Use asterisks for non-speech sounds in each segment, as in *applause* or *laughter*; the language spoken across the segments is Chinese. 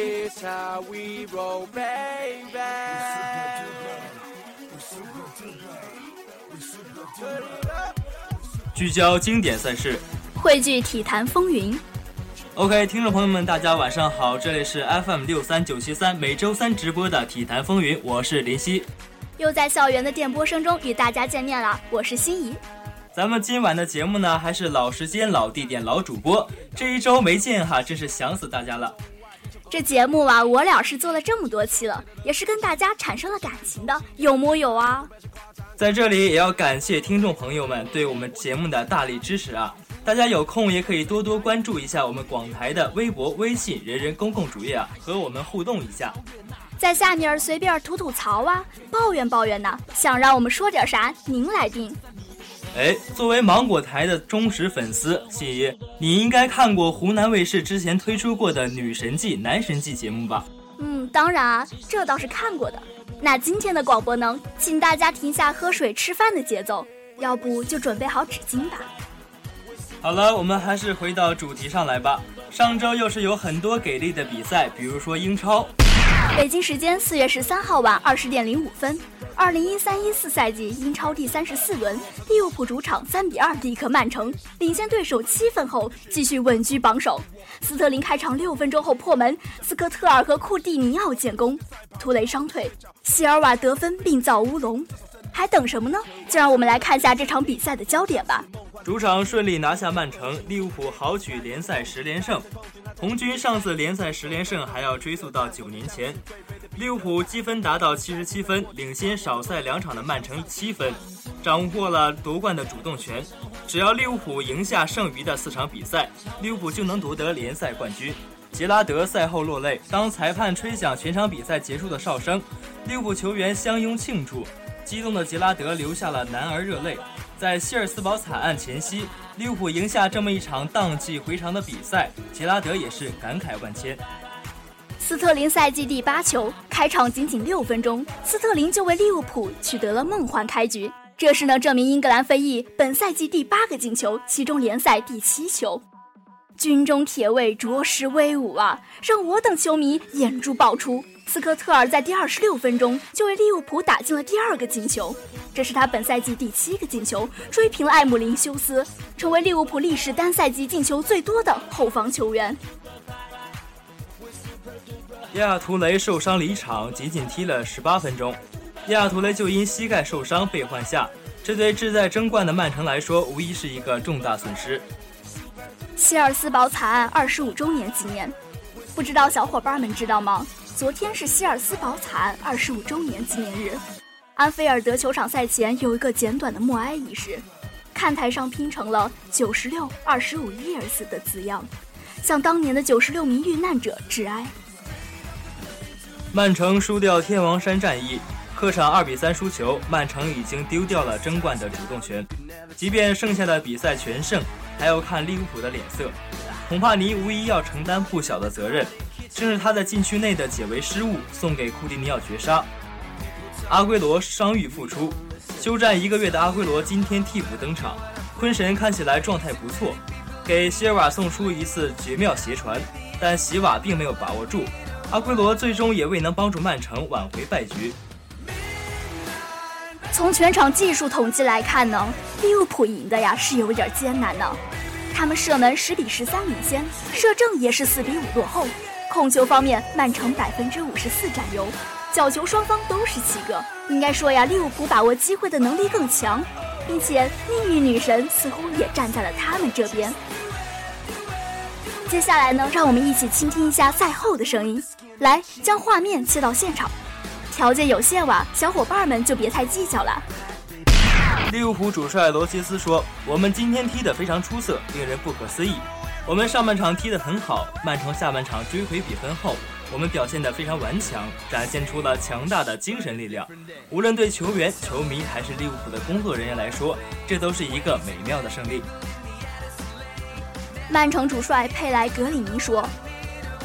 This how we roll, baby. *laughs* 聚焦经典赛事，汇聚体坛风云。OK，听众朋友们，大家晚上好，这里是 FM 六三九七三，每周三直播的体坛风云，我是林夕，又在校园的电波声中与大家见面了，我是心怡。咱们今晚的节目呢，还是老时间、老地点、老主播，这一周没见哈，真是想死大家了。这节目啊，我俩是做了这么多期了，也是跟大家产生了感情的，有木有啊？在这里也要感谢听众朋友们对我们节目的大力支持啊！大家有空也可以多多关注一下我们广台的微博、微信、人人公共主页啊，和我们互动一下。在下面随便吐吐槽啊，抱怨抱怨呢，想让我们说点啥，您来定。哎，作为芒果台的忠实粉丝，心怡，你应该看过湖南卫视之前推出过的《女神记》《男神记》节目吧？嗯，当然啊，这倒是看过的。那今天的广播呢？请大家停下喝水、吃饭的节奏，要不就准备好纸巾吧。好了，我们还是回到主题上来吧。上周又是有很多给力的比赛，比如说英超。北京时间四月十三号晚二十点零五分，二零一三一四赛季英超第三十四轮，利物浦主场三比二力克曼城，领先对手七分后继续稳居榜首。斯特林开场六分钟后破门，斯科特尔和库蒂尼奥建功，图雷伤退，席尔瓦得分并造乌龙。还等什么呢？就让我们来看一下这场比赛的焦点吧。主场顺利拿下曼城，利物浦豪取联赛十连胜。红军上次联赛十连胜还要追溯到九年前。利物浦积分达到七十七分，领先少赛两场的曼城七分，掌握了夺冠的主动权。只要利物浦赢下剩余的四场比赛，利物浦就能夺得联赛冠军。杰拉德赛后落泪，当裁判吹响全场比赛结束的哨声，利物浦球员相拥庆祝，激动的杰拉德流下了男儿热泪。在希尔斯堡惨案前夕，利物浦赢下这么一场荡气回肠的比赛，杰拉德也是感慨万千。斯特林赛季第八球，开场仅仅六分钟，斯特林就为利物浦取得了梦幻开局。这是能证明英格兰飞翼本赛季第八个进球，其中联赛第七球。军中铁卫着实威武啊，让我等球迷眼珠爆出。斯科特尔在第二十六分钟就为利物浦打进了第二个进球，这是他本赛季第七个进球，追平了艾姆林修斯，成为利物浦历史单赛季进球最多的后防球员。亚亚图雷受伤离场，仅仅踢了十八分钟，亚亚图雷就因膝盖受伤被换下，这对志在争冠的曼城来说无疑是一个重大损失。希尔斯堡惨案二十五周年纪念，不知道小伙伴们知道吗？昨天是希尔斯堡惨案二十五周年纪念日，安菲尔德球场赛前有一个简短的默哀仪式，看台上拼成了“九十六二十五 years” 的字样，向当年的九十六名遇难者致哀。曼城输掉天王山战役，客场二比三输球，曼城已经丢掉了争冠的主动权。即便剩下的比赛全胜，还要看利物浦的脸色，恐怕尼无疑要承担不小的责任。正是他在禁区内的解围失误，送给库蒂尼奥绝杀。阿圭罗伤愈复出，休战一个月的阿圭罗今天替补登场，坤神看起来状态不错，给席尔瓦送出一次绝妙斜传，但席瓦并没有把握住，阿圭罗最终也未能帮助曼城挽回败局。从全场技术统计来看呢，利物浦赢的呀是有点艰难呢，他们射门十比十三领先，射正也是四比五落后。控球方面，曼城百分之五十四占优，角球双方都是七个。应该说呀，利物浦把握机会的能力更强，并且命运女神似乎也站在了他们这边。接下来呢，让我们一起倾听一下赛后的声音。来，将画面切到现场。条件有限哇，小伙伴们就别太计较了。利物浦主帅罗杰斯说：“我们今天踢得非常出色，令人不可思议。”我们上半场踢得很好，曼城下半场追回比分后，我们表现得非常顽强，展现出了强大的精神力量。无论对球员、球迷还是利物浦的工作人员来说，这都是一个美妙的胜利。曼城主帅佩莱格里尼说：“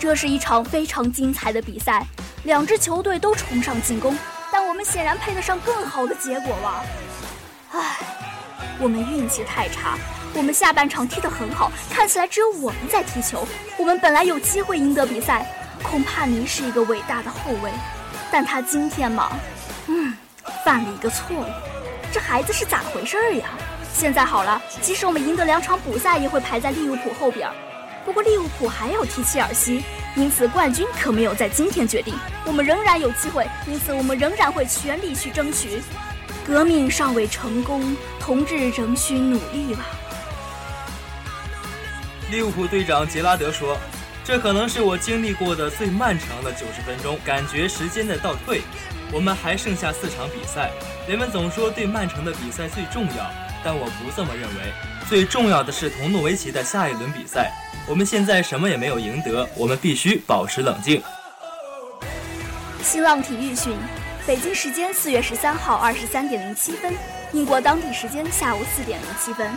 这是一场非常精彩的比赛，两支球队都冲上进攻，但我们显然配得上更好的结果了。唉，我们运气太差。”我们下半场踢得很好，看起来只有我们在踢球。我们本来有机会赢得比赛，孔帕尼是一个伟大的后卫，但他今天嘛，嗯，犯了一个错误。这孩子是咋回事儿呀？现在好了，即使我们赢得两场补赛，也会排在利物浦后边。不过利物浦还要踢切尔西，因此冠军可没有在今天决定。我们仍然有机会，因此我们仍然会全力去争取。革命尚未成功，同志仍需努力吧。利物浦队长杰拉德说：“这可能是我经历过的最漫长的九十分钟，感觉时间在倒退。我们还剩下四场比赛。人们总说对曼城的比赛最重要，但我不这么认为。最重要的是同诺维奇的下一轮比赛。我们现在什么也没有赢得，我们必须保持冷静。”新浪体育讯。北京时间四月十三号二十三点零七分，英国当地时间下午四点零七分，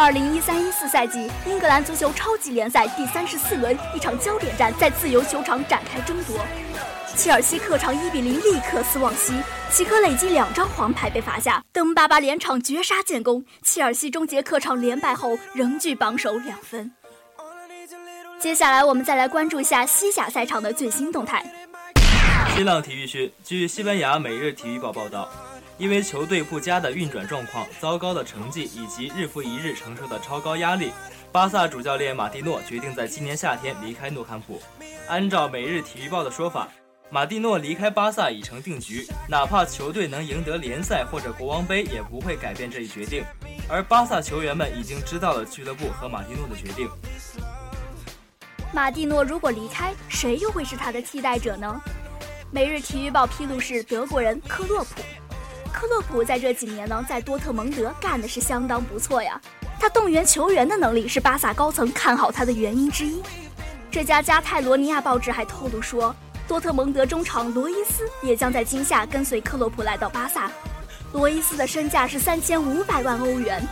二零一三一四赛季英格兰足球超级联赛第三十四轮，一场焦点战在自由球场展开争夺。切尔西客场一比零力克斯旺西，齐科累计两张黄牌被罚下，登巴巴连场绝杀建功。切尔西终结客场连败后仍居榜首两分。接下来我们再来关注一下西甲赛场的最新动态。新浪体育讯，据西班牙《每日体育报》报道，因为球队不佳的运转状况、糟糕的成绩以及日复一日承受的超高压力，巴萨主教练马蒂诺决定在今年夏天离开诺坎普。按照《每日体育报》的说法，马蒂诺离开巴萨已成定局，哪怕球队能赢得联赛或者国王杯，也不会改变这一决定。而巴萨球员们已经知道了俱乐部和马蒂诺的决定。马蒂诺如果离开，谁又会是他的替代者呢？每日体育报披露是德国人科洛普，克洛普在这几年呢，在多特蒙德干的是相当不错呀。他动员球员的能力是巴萨高层看好他的原因之一。这家加泰罗尼亚报纸还透露说，多特蒙德中场罗伊斯也将在今夏跟随克洛普来到巴萨。罗伊斯的身价是三千五百万欧元，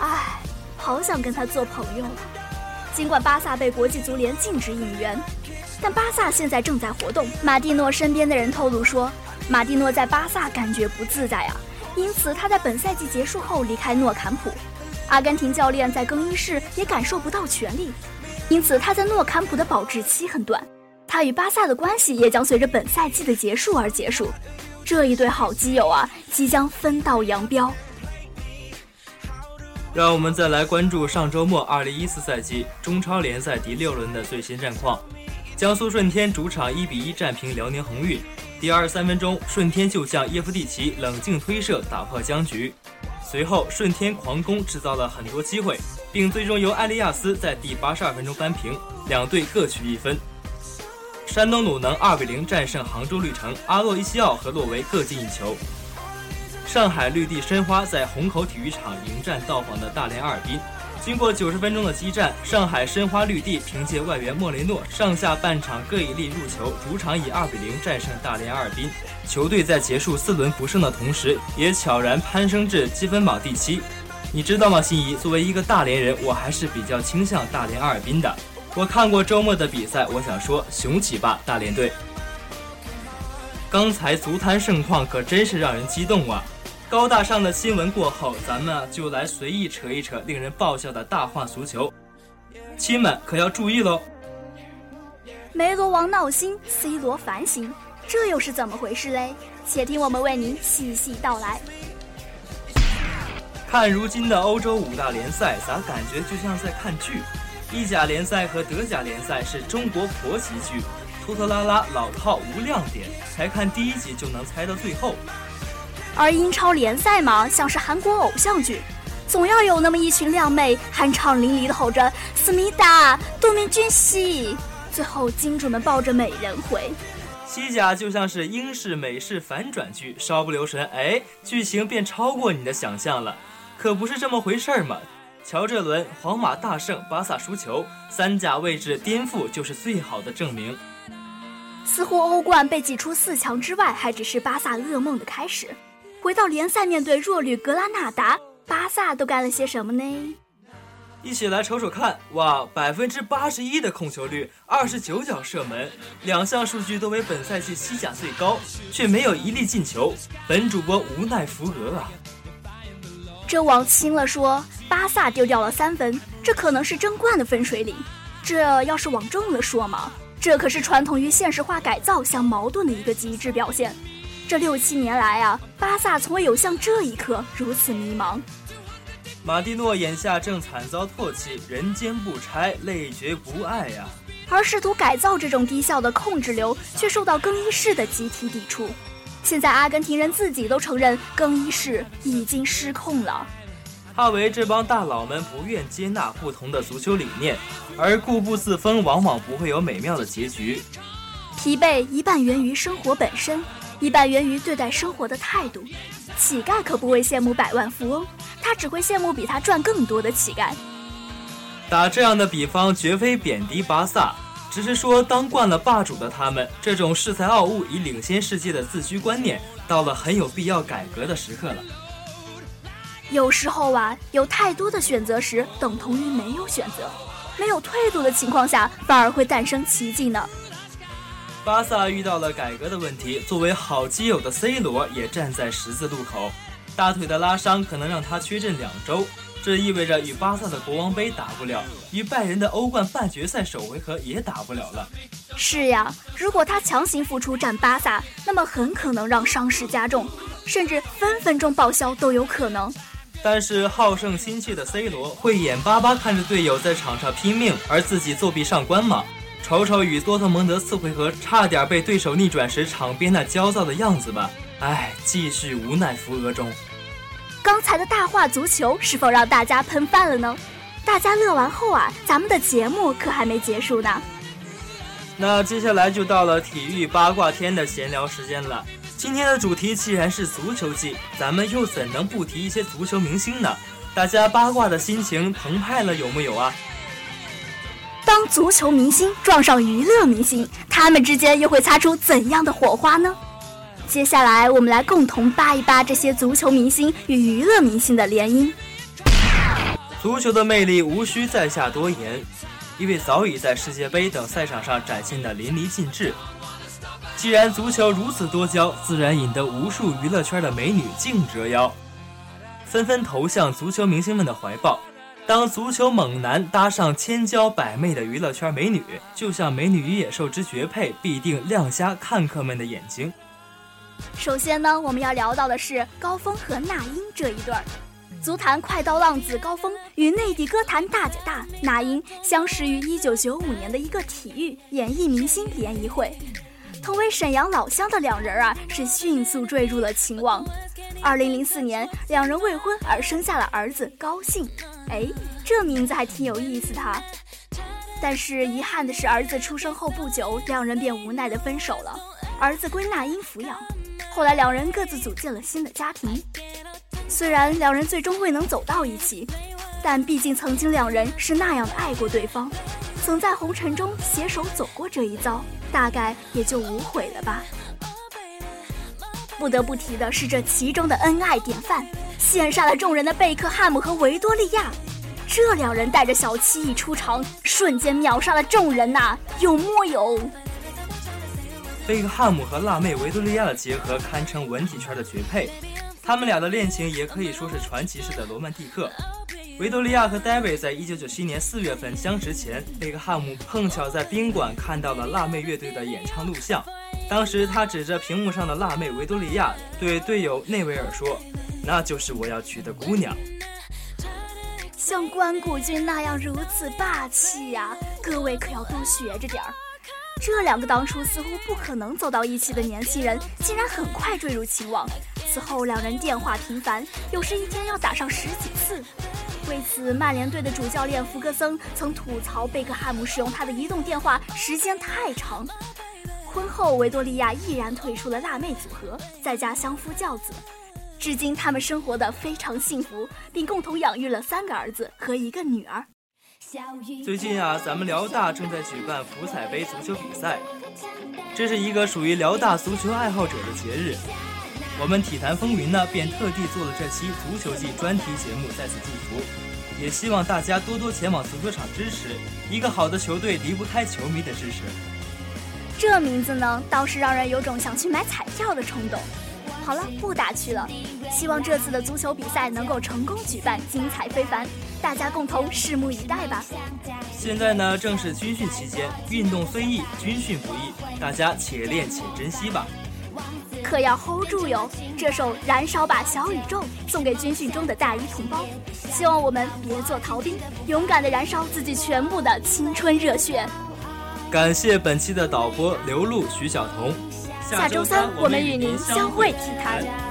唉，好想跟他做朋友啊。尽管巴萨被国际足联禁止引援。但巴萨现在正在活动。马蒂诺身边的人透露说，马蒂诺在巴萨感觉不自在啊，因此他在本赛季结束后离开诺坎普。阿根廷教练在更衣室也感受不到权力，因此他在诺坎普的保质期很短。他与巴萨的关系也将随着本赛季的结束而结束。这一对好基友啊，即将分道扬镳。让我们再来关注上周末2014赛季中超联赛第六轮的最新战况。江苏舜天主场一比一战平辽宁宏运，第二十三分钟，舜天就向耶夫蒂奇冷静推射打破僵局。随后，舜天狂攻制造了很多机会，并最终由埃利亚斯在第八十二分钟扳平，两队各取一分。山东鲁能二比零战胜杭州绿城，阿洛伊西奥和洛维各进一球。上海绿地申花在虹口体育场迎战到访的大连阿尔滨。经过九十分钟的激战，上海申花绿地凭借外援莫雷诺上下半场各一粒入球，主场以二比零战胜大连阿尔滨。球队在结束四轮不胜的同时，也悄然攀升至积分榜第七。你知道吗，心仪？作为一个大连人，我还是比较倾向大连阿尔滨的。我看过周末的比赛，我想说，雄起吧，大连队！刚才足坛盛况可真是让人激动啊！高大上的新闻过后，咱们就来随意扯一扯令人爆笑的大话足球。亲们可要注意喽！梅罗王闹心，C 罗烦心，这又是怎么回事嘞？且听我们为您细细道来。看如今的欧洲五大联赛，咋感觉就像在看剧？意甲联赛和德甲联赛是中国婆媳剧，拖拖拉拉，老套无亮点，才看第一集就能猜到最后。而英超联赛嘛，像是韩国偶像剧，总要有那么一群靓妹酣畅淋漓的吼着“思密达，杜明君熙”，最后金主们抱着美人回。西甲就像是英式、美式反转剧，稍不留神，哎，剧情便超过你的想象了，可不是这么回事儿嘛。瞧这轮，皇马大胜，巴萨输球，三甲位置颠覆就是最好的证明。似乎欧冠被挤出四强之外，还只是巴萨噩梦的开始。回到联赛，面对弱旅格拉纳达，巴萨都干了些什么呢？一起来瞅瞅看！哇，百分之八十一的控球率，二十九脚射门，两项数据都为本赛季西甲最高，却没有一粒进球。本主播无奈扶额啊！这往轻了说，巴萨丢掉了三分，这可能是争冠的分水岭；这要是往重了说嘛，这可是传统与现实化改造相矛盾的一个极致表现。这六七年来啊，巴萨从未有像这一刻如此迷茫。马蒂诺眼下正惨遭唾弃，人间不拆，泪绝不爱呀。而试图改造这种低效的控制流，却受到更衣室的集体抵触。现在阿根廷人自己都承认，更衣室已经失控了。哈维这帮大佬们不愿接纳不同的足球理念，而固步自封往往不会有美妙的结局。疲惫一半源于生活本身，一半源于对待生活的态度。乞丐可不会羡慕百万富翁，他只会羡慕比他赚更多的乞丐。打这样的比方，绝非贬低巴萨，只是说，当惯了霸主的他们，这种恃才傲物、以领先世界的自居观念，到了很有必要改革的时刻了。有时候啊，有太多的选择时，等同于没有选择；没有退路的情况下，反而会诞生奇迹呢。巴萨遇到了改革的问题，作为好基友的 C 罗也站在十字路口，大腿的拉伤可能让他缺阵两周，这意味着与巴萨的国王杯打不了，与拜仁的欧冠半决赛首回合也打不了了。是呀，如果他强行复出战巴萨，那么很可能让伤势加重，甚至分分钟报销都有可能。但是好胜心切的 C 罗会眼巴巴看着队友在场上拼命，而自己作弊上官吗？瞅瞅与多特蒙德四回合差点被对手逆转时场边那焦躁的样子吧，唉，继续无奈扶额中。刚才的大话足球是否让大家喷饭了呢？大家乐完后啊，咱们的节目可还没结束呢。那接下来就到了体育八卦天的闲聊时间了。今天的主题既然是足球季，咱们又怎能不提一些足球明星呢？大家八卦的心情澎湃了有木有啊？当足球明星撞上娱乐明星，他们之间又会擦出怎样的火花呢？接下来，我们来共同扒一扒这些足球明星与娱乐明星的联姻。足球的魅力无需在下多言，因为早已在世界杯等赛场上展现的淋漓尽致。既然足球如此多娇，自然引得无数娱乐圈的美女竞折腰，纷纷投向足球明星们的怀抱。当足球猛男搭上千娇百媚的娱乐圈美女，就像《美女与野兽》之绝配，必定亮瞎看客们的眼睛。首先呢，我们要聊到的是高峰和那英这一对儿。足坛快刀浪子高峰与内地歌坛大姐大那英相识于1995年的一个体育演艺明星联谊会。同为沈阳老乡的两人啊，是迅速坠入了情网。二零零四年，两人未婚而生下了儿子高兴。哎，这名字还挺有意思的。但是遗憾的是，儿子出生后不久，两人便无奈的分手了。儿子归那英抚养。后来两人各自组建了新的家庭。虽然两人最终未能走到一起，但毕竟曾经两人是那样的爱过对方，曾在红尘中携手走过这一遭。大概也就无悔了吧。不得不提的是这其中的恩爱典范，羡煞了众人的贝克汉姆和维多利亚。这两人带着小七一出场，瞬间秒杀了众人呐，有木有？贝克汉姆和辣妹维多利亚的结合堪称文体圈的绝配，他们俩的恋情也可以说是传奇式的罗曼蒂克。维多利亚和戴维在一九九七年四月份相识前，贝克汉姆碰巧在宾馆看到了辣妹乐队的演唱录像。当时他指着屏幕上的辣妹维多利亚，对队友内维尔说：“那就是我要娶的姑娘。”像关谷君那样如此霸气呀！各位可要多学着点儿。这两个当初似乎不可能走到一起的年轻人，竟然很快坠入情网。此后两人电话频繁，有时一天要打上十几次。为此，曼联队的主教练福格森曾吐槽贝克汉姆使用他的移动电话时间太长。婚后，维多利亚毅然退出了辣妹组合，在家相夫教子。至今，他们生活的非常幸福，并共同养育了三个儿子和一个女儿。最近啊，咱们辽大正在举办福彩杯足球比赛，这是一个属于辽大足球爱好者的节日。我们体坛风云呢，便特地做了这期足球季专题节目，在此祝福，也希望大家多多前往足球场支持。一个好的球队离不开球迷的支持。这名字呢，倒是让人有种想去买彩票的冲动。好了，不打趣了。希望这次的足球比赛能够成功举办，精彩非凡。大家共同拭目以待吧。现在呢，正是军训期间，运动虽易，军训不易，大家且练且珍惜吧。可要 hold 住哟！这首《燃烧吧小宇宙》送给军训中的大一同胞，希望我们别做逃兵，勇敢的燃烧自己全部的青春热血。感谢本期的导播刘露、徐晓彤。下周三我们与您相会体坛。